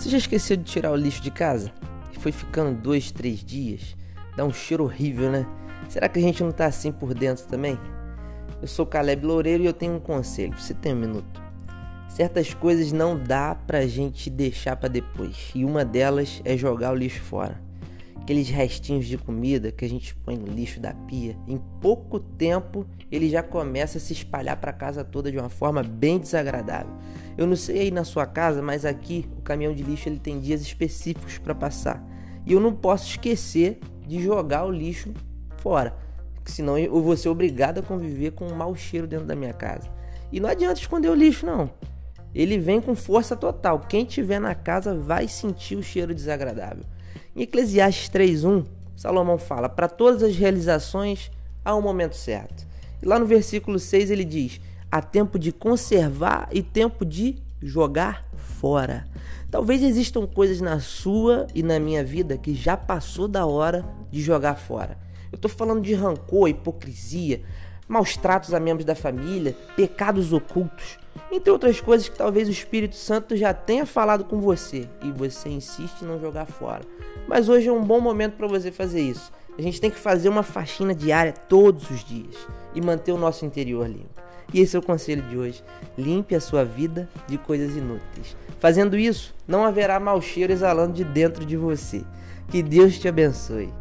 Você já esqueceu de tirar o lixo de casa? E foi ficando dois, três dias? Dá um cheiro horrível, né? Será que a gente não tá assim por dentro também? Eu sou Caleb Loureiro e eu tenho um conselho. Você tem um minuto? Certas coisas não dá pra gente deixar para depois. E uma delas é jogar o lixo fora. Aqueles restinhos de comida que a gente põe no lixo da pia, em pouco tempo ele já começa a se espalhar para casa toda de uma forma bem desagradável. Eu não sei aí na sua casa, mas aqui o caminhão de lixo ele tem dias específicos para passar. E eu não posso esquecer de jogar o lixo fora senão eu vou ser obrigado a conviver com um mau cheiro dentro da minha casa. E não adianta esconder o lixo, não. Ele vem com força total. Quem tiver na casa vai sentir o cheiro desagradável. Em Eclesiastes 3:1, Salomão fala: "Para todas as realizações há um momento certo". E lá no versículo 6 ele diz: "Há tempo de conservar e tempo de jogar fora". Talvez existam coisas na sua e na minha vida que já passou da hora de jogar fora. Eu estou falando de rancor, hipocrisia, maus tratos a membros da família, pecados ocultos, entre outras coisas que talvez o Espírito Santo já tenha falado com você e você insiste em não jogar fora. Mas hoje é um bom momento para você fazer isso. A gente tem que fazer uma faxina diária todos os dias e manter o nosso interior limpo. E esse é o conselho de hoje. Limpe a sua vida de coisas inúteis. Fazendo isso, não haverá mau cheiro exalando de dentro de você. Que Deus te abençoe.